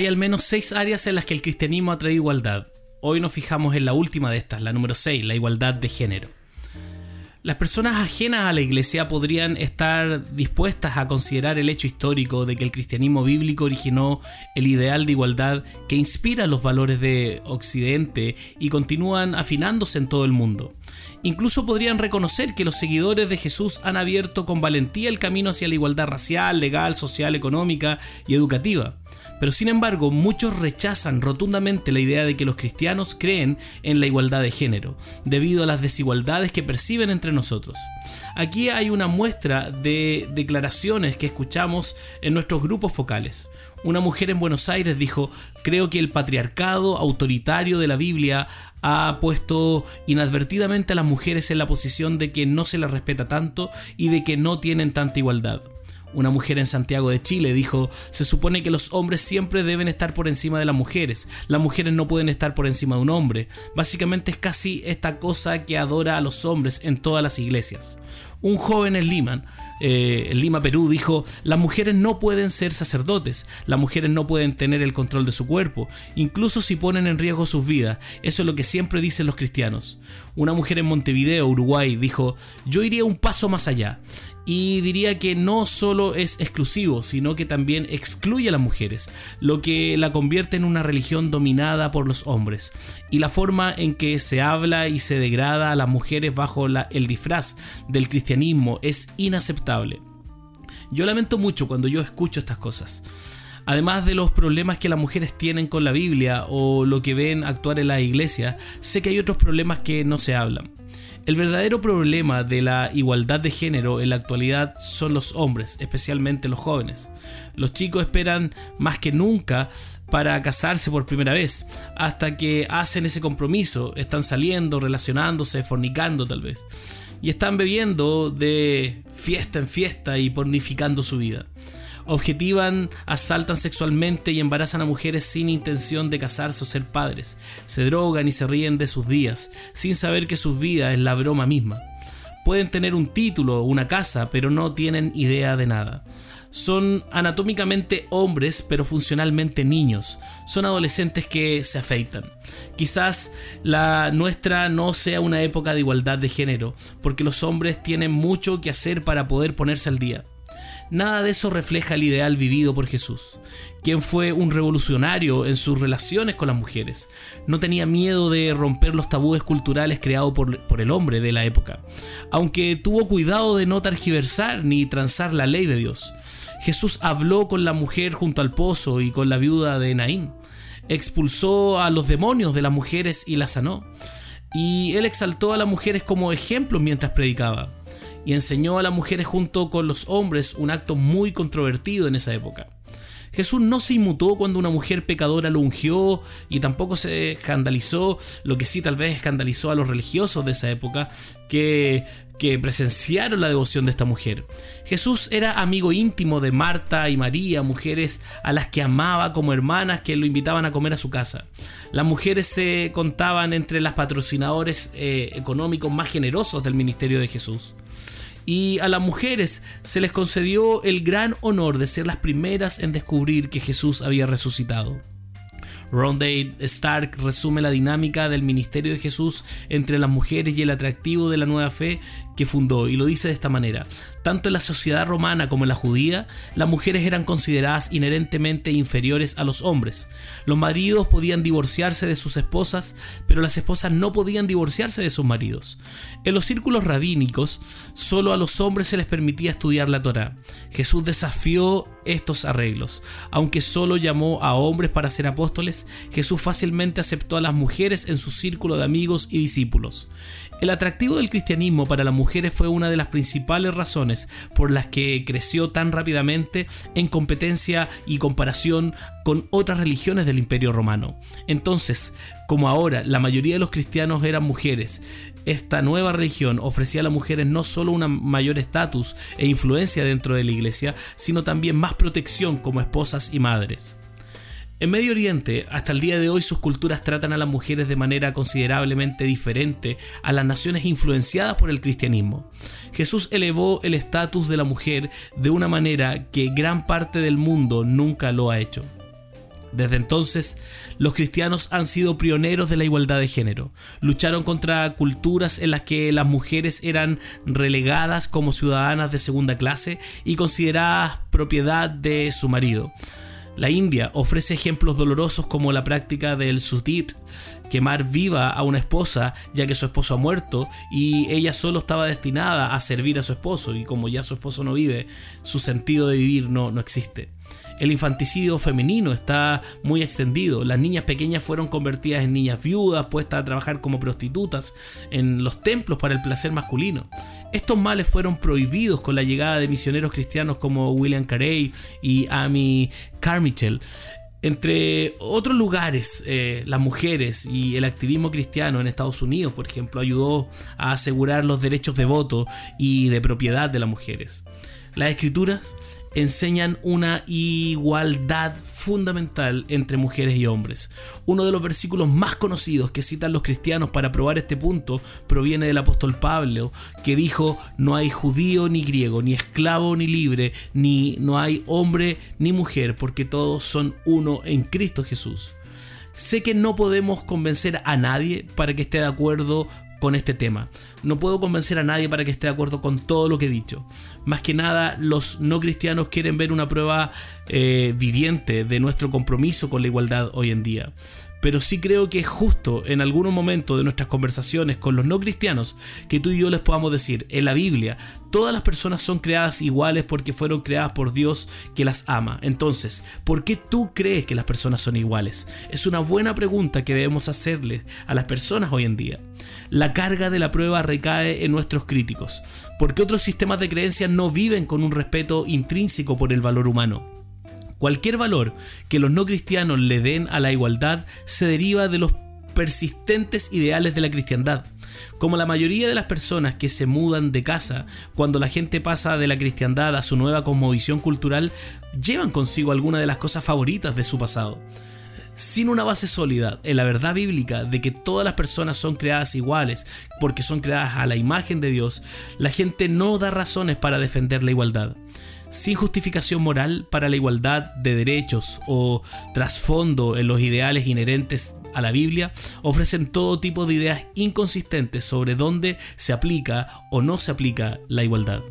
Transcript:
Hay al menos seis áreas en las que el cristianismo ha traído igualdad. Hoy nos fijamos en la última de estas, la número 6, la igualdad de género. Las personas ajenas a la iglesia podrían estar dispuestas a considerar el hecho histórico de que el cristianismo bíblico originó el ideal de igualdad que inspira los valores de Occidente y continúan afinándose en todo el mundo. Incluso podrían reconocer que los seguidores de Jesús han abierto con valentía el camino hacia la igualdad racial, legal, social, económica y educativa. Pero sin embargo, muchos rechazan rotundamente la idea de que los cristianos creen en la igualdad de género, debido a las desigualdades que perciben entre nosotros. Aquí hay una muestra de declaraciones que escuchamos en nuestros grupos focales. Una mujer en Buenos Aires dijo, creo que el patriarcado autoritario de la Biblia ha puesto inadvertidamente a las mujeres en la posición de que no se las respeta tanto y de que no tienen tanta igualdad. Una mujer en Santiago de Chile dijo, se supone que los hombres siempre deben estar por encima de las mujeres, las mujeres no pueden estar por encima de un hombre. Básicamente es casi esta cosa que adora a los hombres en todas las iglesias. Un joven en Lima, eh, en Lima, Perú, dijo, las mujeres no pueden ser sacerdotes, las mujeres no pueden tener el control de su cuerpo, incluso si ponen en riesgo sus vidas. Eso es lo que siempre dicen los cristianos. Una mujer en Montevideo, Uruguay, dijo, yo iría un paso más allá y diría que no solo es exclusivo, sino que también excluye a las mujeres, lo que la convierte en una religión dominada por los hombres. Y la forma en que se habla y se degrada a las mujeres bajo el disfraz del cristianismo es inaceptable. Yo lamento mucho cuando yo escucho estas cosas. Además de los problemas que las mujeres tienen con la Biblia o lo que ven actuar en la iglesia, sé que hay otros problemas que no se hablan. El verdadero problema de la igualdad de género en la actualidad son los hombres, especialmente los jóvenes. Los chicos esperan más que nunca para casarse por primera vez, hasta que hacen ese compromiso, están saliendo, relacionándose, fornicando tal vez, y están bebiendo de fiesta en fiesta y pornificando su vida objetivan, asaltan sexualmente y embarazan a mujeres sin intención de casarse o ser padres. Se drogan y se ríen de sus días, sin saber que su vida es la broma misma. Pueden tener un título una casa, pero no tienen idea de nada. Son anatómicamente hombres, pero funcionalmente niños. Son adolescentes que se afeitan. Quizás la nuestra no sea una época de igualdad de género, porque los hombres tienen mucho que hacer para poder ponerse al día. Nada de eso refleja el ideal vivido por Jesús, quien fue un revolucionario en sus relaciones con las mujeres. No tenía miedo de romper los tabúes culturales creados por, por el hombre de la época, aunque tuvo cuidado de no targiversar ni transar la ley de Dios. Jesús habló con la mujer junto al pozo y con la viuda de Naín. Expulsó a los demonios de las mujeres y las sanó. Y él exaltó a las mujeres como ejemplos mientras predicaba y enseñó a las mujeres junto con los hombres un acto muy controvertido en esa época. Jesús no se inmutó cuando una mujer pecadora lo ungió y tampoco se escandalizó, lo que sí tal vez escandalizó a los religiosos de esa época que, presenciaron la devoción de esta mujer. Jesús era amigo íntimo de Marta y María, mujeres a las que amaba como hermanas que lo invitaban a comer a su casa. Las mujeres se contaban entre las patrocinadores eh, económicos más generosos del ministerio de Jesús y a las mujeres se les concedió el gran honor de ser las primeras en descubrir que Jesús había resucitado. Rondale Stark resume la dinámica del ministerio de Jesús entre las mujeres y el atractivo de la nueva fe que fundó y lo dice de esta manera. Tanto en la sociedad romana como en la judía, las mujeres eran consideradas inherentemente inferiores a los hombres. Los maridos podían divorciarse de sus esposas, pero las esposas no podían divorciarse de sus maridos. En los círculos rabínicos, solo a los hombres se les permitía estudiar la Torá. Jesús desafió estos arreglos. Aunque solo llamó a hombres para ser apóstoles, Jesús fácilmente aceptó a las mujeres en su círculo de amigos y discípulos. El atractivo del cristianismo para las mujeres fue una de las principales razones por las que creció tan rápidamente en competencia y comparación con otras religiones del Imperio Romano. Entonces, como ahora la mayoría de los cristianos eran mujeres, esta nueva religión ofrecía a las mujeres no solo un mayor estatus e influencia dentro de la iglesia, sino también más protección como esposas y madres. En Medio Oriente, hasta el día de hoy, sus culturas tratan a las mujeres de manera considerablemente diferente a las naciones influenciadas por el cristianismo. Jesús elevó el estatus de la mujer de una manera que gran parte del mundo nunca lo ha hecho. Desde entonces, los cristianos han sido pioneros de la igualdad de género. Lucharon contra culturas en las que las mujeres eran relegadas como ciudadanas de segunda clase y consideradas propiedad de su marido. La India ofrece ejemplos dolorosos como la práctica del sudit, quemar viva a una esposa ya que su esposo ha muerto y ella solo estaba destinada a servir a su esposo y como ya su esposo no vive, su sentido de vivir no, no existe. El infanticidio femenino está muy extendido. Las niñas pequeñas fueron convertidas en niñas viudas, puestas a trabajar como prostitutas en los templos para el placer masculino. Estos males fueron prohibidos con la llegada de misioneros cristianos como William Carey y Amy Carmichael. Entre otros lugares, eh, las mujeres y el activismo cristiano en Estados Unidos, por ejemplo, ayudó a asegurar los derechos de voto y de propiedad de las mujeres. Las escrituras enseñan una igualdad fundamental entre mujeres y hombres. Uno de los versículos más conocidos que citan los cristianos para probar este punto proviene del apóstol Pablo, que dijo, no hay judío ni griego, ni esclavo ni libre, ni no hay hombre ni mujer, porque todos son uno en Cristo Jesús. Sé que no podemos convencer a nadie para que esté de acuerdo con este tema. No puedo convencer a nadie para que esté de acuerdo con todo lo que he dicho. Más que nada, los no cristianos quieren ver una prueba eh, viviente de nuestro compromiso con la igualdad hoy en día pero sí creo que es justo en algunos momentos de nuestras conversaciones con los no cristianos que tú y yo les podamos decir, en la Biblia, todas las personas son creadas iguales porque fueron creadas por Dios que las ama. Entonces, ¿por qué tú crees que las personas son iguales? Es una buena pregunta que debemos hacerle a las personas hoy en día. La carga de la prueba recae en nuestros críticos, porque otros sistemas de creencias no viven con un respeto intrínseco por el valor humano. Cualquier valor que los no cristianos le den a la igualdad se deriva de los persistentes ideales de la cristiandad. Como la mayoría de las personas que se mudan de casa cuando la gente pasa de la cristiandad a su nueva cosmovisión cultural, llevan consigo alguna de las cosas favoritas de su pasado. Sin una base sólida en la verdad bíblica de que todas las personas son creadas iguales porque son creadas a la imagen de Dios, la gente no da razones para defender la igualdad sin justificación moral para la igualdad de derechos o trasfondo en los ideales inherentes a la Biblia, ofrecen todo tipo de ideas inconsistentes sobre dónde se aplica o no se aplica la igualdad.